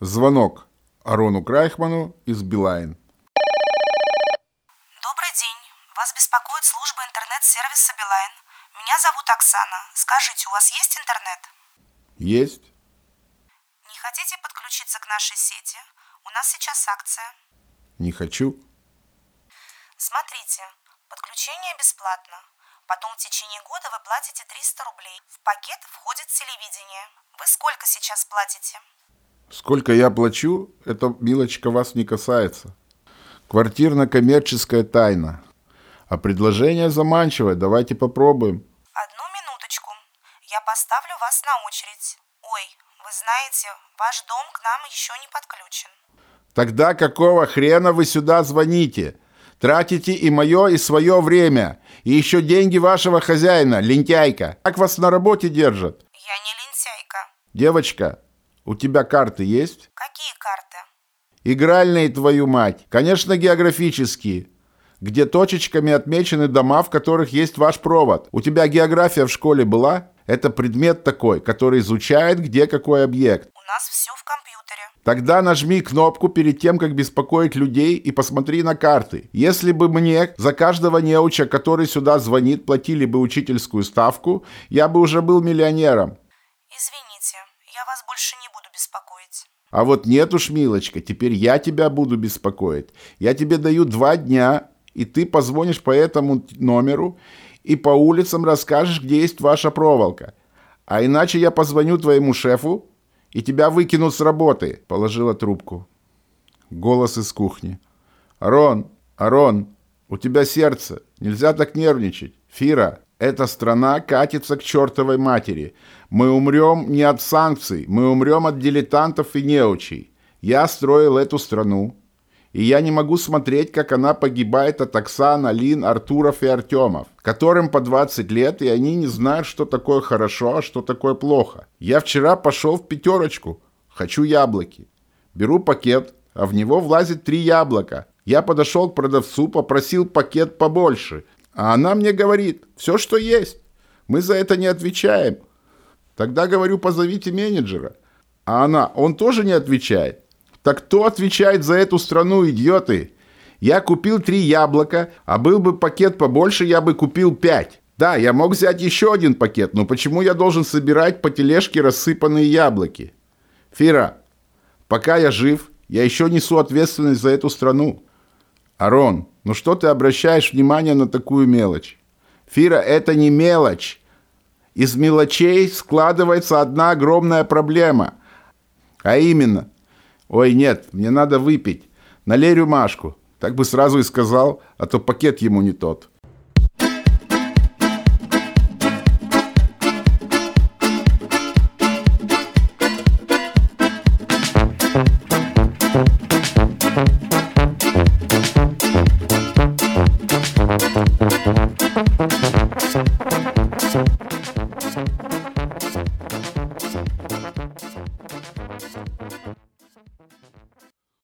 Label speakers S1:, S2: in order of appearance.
S1: Звонок Арону Крайхману из Билайн.
S2: Добрый день. Вас беспокоит служба интернет-сервиса Билайн. Меня зовут Оксана. Скажите, у вас есть интернет?
S1: Есть?
S2: Не хотите подключиться к нашей сети? У нас сейчас акция.
S1: Не хочу.
S2: Смотрите, подключение бесплатно. Потом в течение года вы платите 300 рублей. В пакет входит телевидение. Вы сколько сейчас платите?
S1: Сколько я плачу, это, милочка, вас не касается. Квартирно-коммерческая тайна. А предложение заманчивое, давайте попробуем.
S2: Одну минуточку. Я поставлю вас на очередь. Ой, вы знаете, ваш дом к нам еще не подключен.
S1: Тогда какого хрена вы сюда звоните? Тратите и мое, и свое время. И еще деньги вашего хозяина, лентяйка. Как вас на работе держат?
S2: Я не лентяйка.
S1: Девочка, у тебя карты есть?
S2: Какие карты?
S1: Игральные, твою мать. Конечно, географические. Где точечками отмечены дома, в которых есть ваш провод. У тебя география в школе была? Это предмет такой, который изучает, где какой объект.
S2: У нас все в компьютере.
S1: Тогда нажми кнопку перед тем, как беспокоить людей и посмотри на карты. Если бы мне за каждого неуча, который сюда звонит, платили бы учительскую ставку, я бы уже был миллионером.
S2: Извините, я вас больше не буду беспокоить.
S1: А вот нет уж, милочка, теперь я тебя буду беспокоить. Я тебе даю два дня, и ты позвонишь по этому номеру и по улицам расскажешь, где есть ваша проволока. А иначе я позвоню твоему шефу, и тебя выкинут с работы», — положила трубку. Голос из кухни. «Арон, Арон, у тебя сердце, нельзя так нервничать. Фира, эта страна катится к чертовой матери. Мы умрем не от санкций, мы умрем от дилетантов и неучей. Я строил эту страну, и я не могу смотреть, как она погибает от Оксан, Алин, Артуров и Артемов, которым по 20 лет, и они не знают, что такое хорошо, а что такое плохо. Я вчера пошел в пятерочку. Хочу яблоки. Беру пакет, а в него влазит три яблока. Я подошел к продавцу, попросил пакет побольше. А она мне говорит, все, что есть. Мы за это не отвечаем. Тогда говорю, позовите менеджера. А она, он тоже не отвечает. Так кто отвечает за эту страну, идиоты? Я купил три яблока, а был бы пакет побольше, я бы купил пять. Да, я мог взять еще один пакет, но почему я должен собирать по тележке рассыпанные яблоки? Фира, пока я жив, я еще несу ответственность за эту страну. Арон, ну что ты обращаешь внимание на такую мелочь? Фира, это не мелочь. Из мелочей складывается одна огромная проблема. А именно – «Ой, нет, мне надо выпить. Налей рюмашку». Так бы сразу и сказал, а то пакет ему не тот.